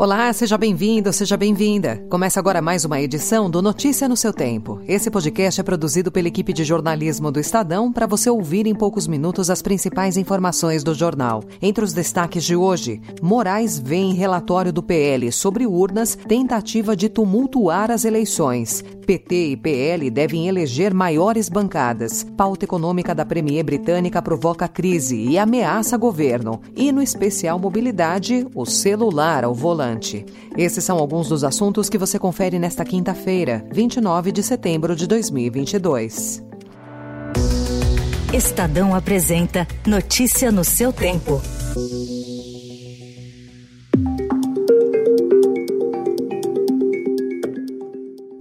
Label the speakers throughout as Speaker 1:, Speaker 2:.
Speaker 1: Olá, seja bem-vindo, seja bem-vinda. Começa agora mais uma edição do Notícia no seu Tempo. Esse podcast é produzido pela equipe de jornalismo do Estadão para você ouvir em poucos minutos as principais informações do jornal. Entre os destaques de hoje, Moraes vê em relatório do PL sobre urnas tentativa de tumultuar as eleições. PT e PL devem eleger maiores bancadas. Pauta econômica da Premier britânica provoca crise e ameaça governo. E no especial mobilidade, o celular ao volante. Esses são alguns dos assuntos que você confere nesta quinta-feira, 29 de setembro de 2022.
Speaker 2: Estadão apresenta Notícia no seu tempo.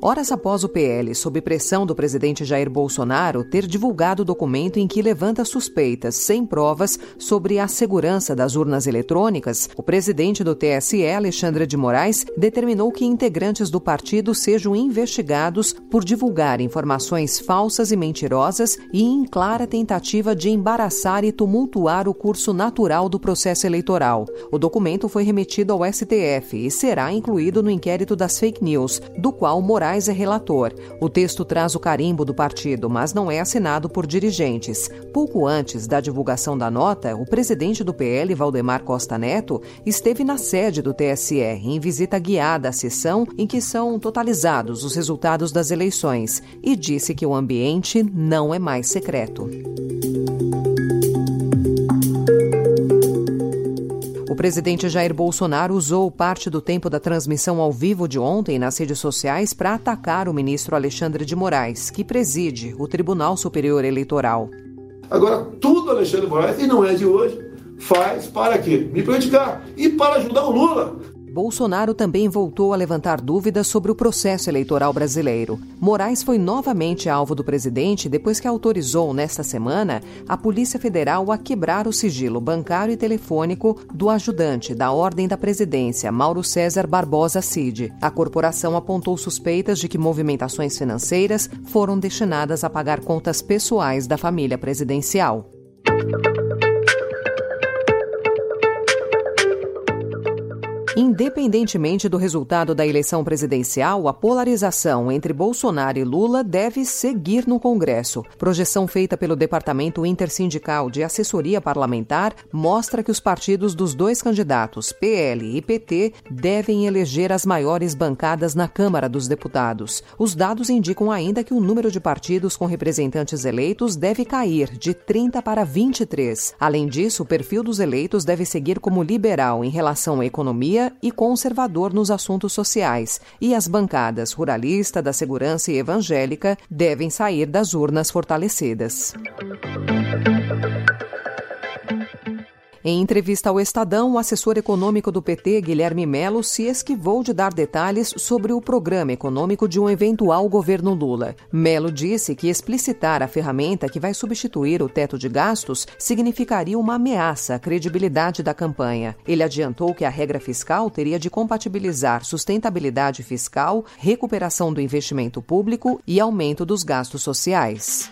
Speaker 1: Horas após o PL, sob pressão do presidente Jair Bolsonaro, ter divulgado o documento em que levanta suspeitas sem provas sobre a segurança das urnas eletrônicas, o presidente do TSE, Alexandre de Moraes, determinou que integrantes do partido sejam investigados por divulgar informações falsas e mentirosas e em clara tentativa de embaraçar e tumultuar o curso natural do processo eleitoral. O documento foi remetido ao STF e será incluído no inquérito das fake news, do qual Moraes Moraes é relator. O texto traz o carimbo do partido, mas não é assinado por dirigentes. Pouco antes da divulgação da nota, o presidente do PL, Valdemar Costa Neto, esteve na sede do TSE em visita guiada à sessão em que são totalizados os resultados das eleições e disse que o ambiente não é mais secreto. Presidente Jair Bolsonaro usou parte do tempo da transmissão ao vivo de ontem nas redes sociais para atacar o ministro Alexandre de Moraes, que preside o Tribunal Superior Eleitoral.
Speaker 3: Agora, tudo Alexandre Moraes, e não é de hoje, faz para quê? Me prejudicar e para ajudar o Lula.
Speaker 1: Bolsonaro também voltou a levantar dúvidas sobre o processo eleitoral brasileiro. Moraes foi novamente alvo do presidente depois que autorizou, nesta semana, a Polícia Federal a quebrar o sigilo bancário e telefônico do ajudante da Ordem da Presidência, Mauro César Barbosa Cid. A corporação apontou suspeitas de que movimentações financeiras foram destinadas a pagar contas pessoais da família presidencial. Independentemente do resultado da eleição presidencial, a polarização entre Bolsonaro e Lula deve seguir no Congresso. Projeção feita pelo Departamento Intersindical de Assessoria Parlamentar mostra que os partidos dos dois candidatos, PL e PT, devem eleger as maiores bancadas na Câmara dos Deputados. Os dados indicam ainda que o número de partidos com representantes eleitos deve cair de 30 para 23. Além disso, o perfil dos eleitos deve seguir como liberal em relação à economia e conservador nos assuntos sociais, e as bancadas ruralista, da segurança e evangélica devem sair das urnas fortalecidas. Em entrevista ao Estadão, o assessor econômico do PT, Guilherme Melo, se esquivou de dar detalhes sobre o programa econômico de um eventual governo Lula. Melo disse que explicitar a ferramenta que vai substituir o teto de gastos significaria uma ameaça à credibilidade da campanha. Ele adiantou que a regra fiscal teria de compatibilizar sustentabilidade fiscal, recuperação do investimento público e aumento dos gastos sociais.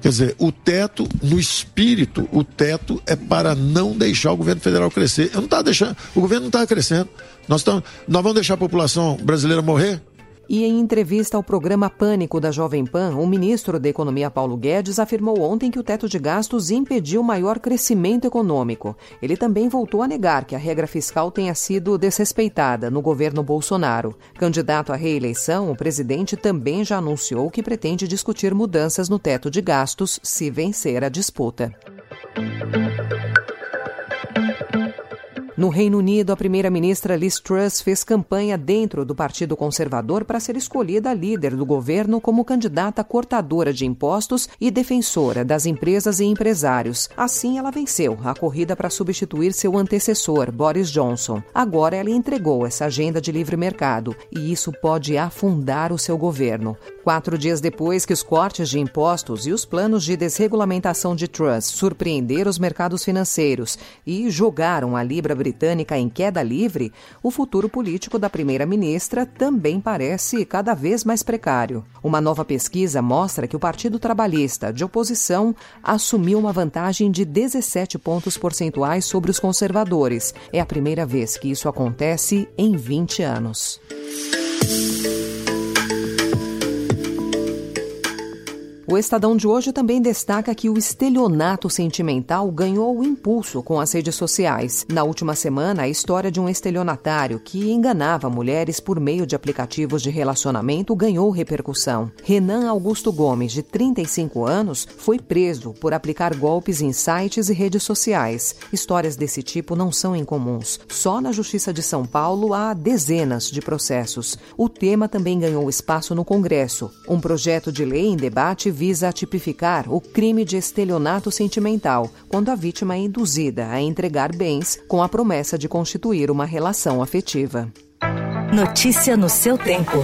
Speaker 4: Quer dizer, o teto, no espírito, o teto é para não deixar o governo federal crescer. Eu não tá deixando, o governo não está crescendo. Nós, tamo, nós vamos deixar a população brasileira morrer?
Speaker 1: E em entrevista ao programa Pânico da Jovem Pan, o ministro da Economia Paulo Guedes afirmou ontem que o teto de gastos impediu maior crescimento econômico. Ele também voltou a negar que a regra fiscal tenha sido desrespeitada no governo Bolsonaro. Candidato à reeleição, o presidente também já anunciou que pretende discutir mudanças no teto de gastos se vencer a disputa. No Reino Unido, a primeira-ministra Liz Truss fez campanha dentro do Partido Conservador para ser escolhida líder do governo como candidata cortadora de impostos e defensora das empresas e empresários. Assim, ela venceu a corrida para substituir seu antecessor, Boris Johnson. Agora, ela entregou essa agenda de livre mercado e isso pode afundar o seu governo. Quatro dias depois que os cortes de impostos e os planos de desregulamentação de Truss surpreenderam os mercados financeiros e jogaram a Libra britânica em queda livre, o futuro político da primeira-ministra também parece cada vez mais precário. Uma nova pesquisa mostra que o Partido Trabalhista, de oposição, assumiu uma vantagem de 17 pontos percentuais sobre os conservadores. É a primeira vez que isso acontece em 20 anos. O Estadão de hoje também destaca que o estelionato sentimental ganhou impulso com as redes sociais. Na última semana, a história de um estelionatário que enganava mulheres por meio de aplicativos de relacionamento ganhou repercussão. Renan Augusto Gomes, de 35 anos, foi preso por aplicar golpes em sites e redes sociais. Histórias desse tipo não são incomuns. Só na Justiça de São Paulo há dezenas de processos. O tema também ganhou espaço no Congresso. Um projeto de lei em debate visa tipificar o crime de estelionato sentimental, quando a vítima é induzida a entregar bens com a promessa de constituir uma relação afetiva.
Speaker 5: Notícia no seu tempo.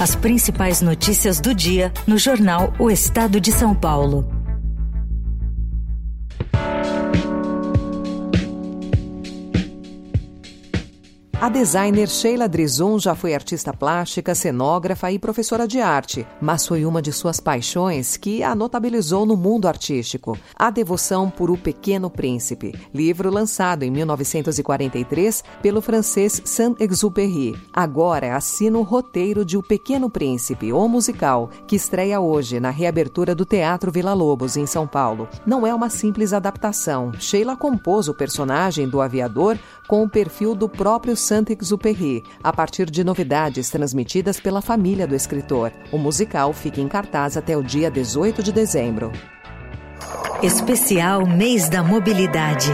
Speaker 5: As principais notícias do dia no jornal O Estado de São Paulo.
Speaker 1: A designer Sheila Drizon já foi artista plástica, cenógrafa e professora de arte, mas foi uma de suas paixões que a notabilizou no mundo artístico: a devoção por O Pequeno Príncipe, livro lançado em 1943 pelo francês Saint-Exupéry. Agora assina o roteiro de O Pequeno Príncipe, o musical, que estreia hoje na reabertura do Teatro Vila Lobos, em São Paulo. Não é uma simples adaptação. Sheila compôs o personagem do aviador com o perfil do próprio Saint-Exupéry, a partir de novidades transmitidas pela família do escritor. O musical fica em cartaz até o dia 18 de dezembro.
Speaker 5: Especial Mês da Mobilidade.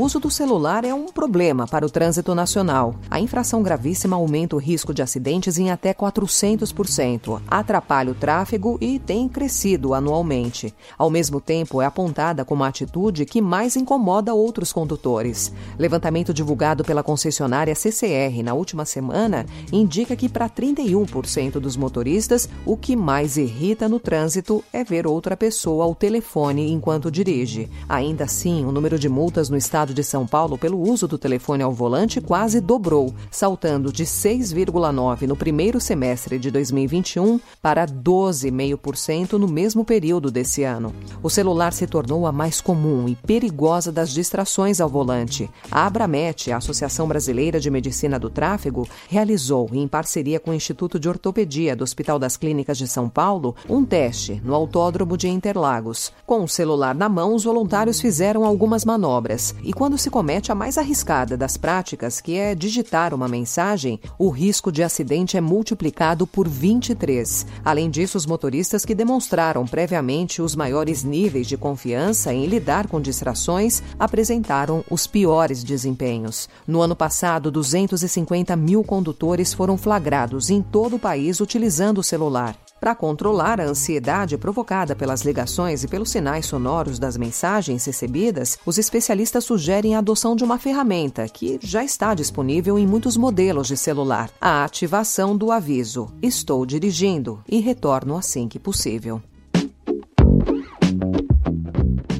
Speaker 1: Uso do celular é um problema para o trânsito nacional. A infração gravíssima aumenta o risco de acidentes em até 400%, atrapalha o tráfego e tem crescido anualmente. Ao mesmo tempo, é apontada como a atitude que mais incomoda outros condutores. Levantamento divulgado pela concessionária CCR na última semana indica que para 31% dos motoristas, o que mais irrita no trânsito é ver outra pessoa ao telefone enquanto dirige. Ainda assim, o número de multas no estado de São Paulo pelo uso do telefone ao volante quase dobrou, saltando de 6,9% no primeiro semestre de 2021 para 12,5% no mesmo período desse ano. O celular se tornou a mais comum e perigosa das distrações ao volante. A Abramet, a Associação Brasileira de Medicina do Tráfego, realizou, em parceria com o Instituto de Ortopedia do Hospital das Clínicas de São Paulo, um teste no Autódromo de Interlagos. Com o celular na mão, os voluntários fizeram algumas manobras e quando se comete a mais arriscada das práticas, que é digitar uma mensagem, o risco de acidente é multiplicado por 23. Além disso, os motoristas que demonstraram previamente os maiores níveis de confiança em lidar com distrações apresentaram os piores desempenhos. No ano passado, 250 mil condutores foram flagrados em todo o país utilizando o celular. Para controlar a ansiedade provocada pelas ligações e pelos sinais sonoros das mensagens recebidas, os especialistas sugerem a adoção de uma ferramenta que já está disponível em muitos modelos de celular: a ativação do aviso Estou dirigindo e retorno assim que possível.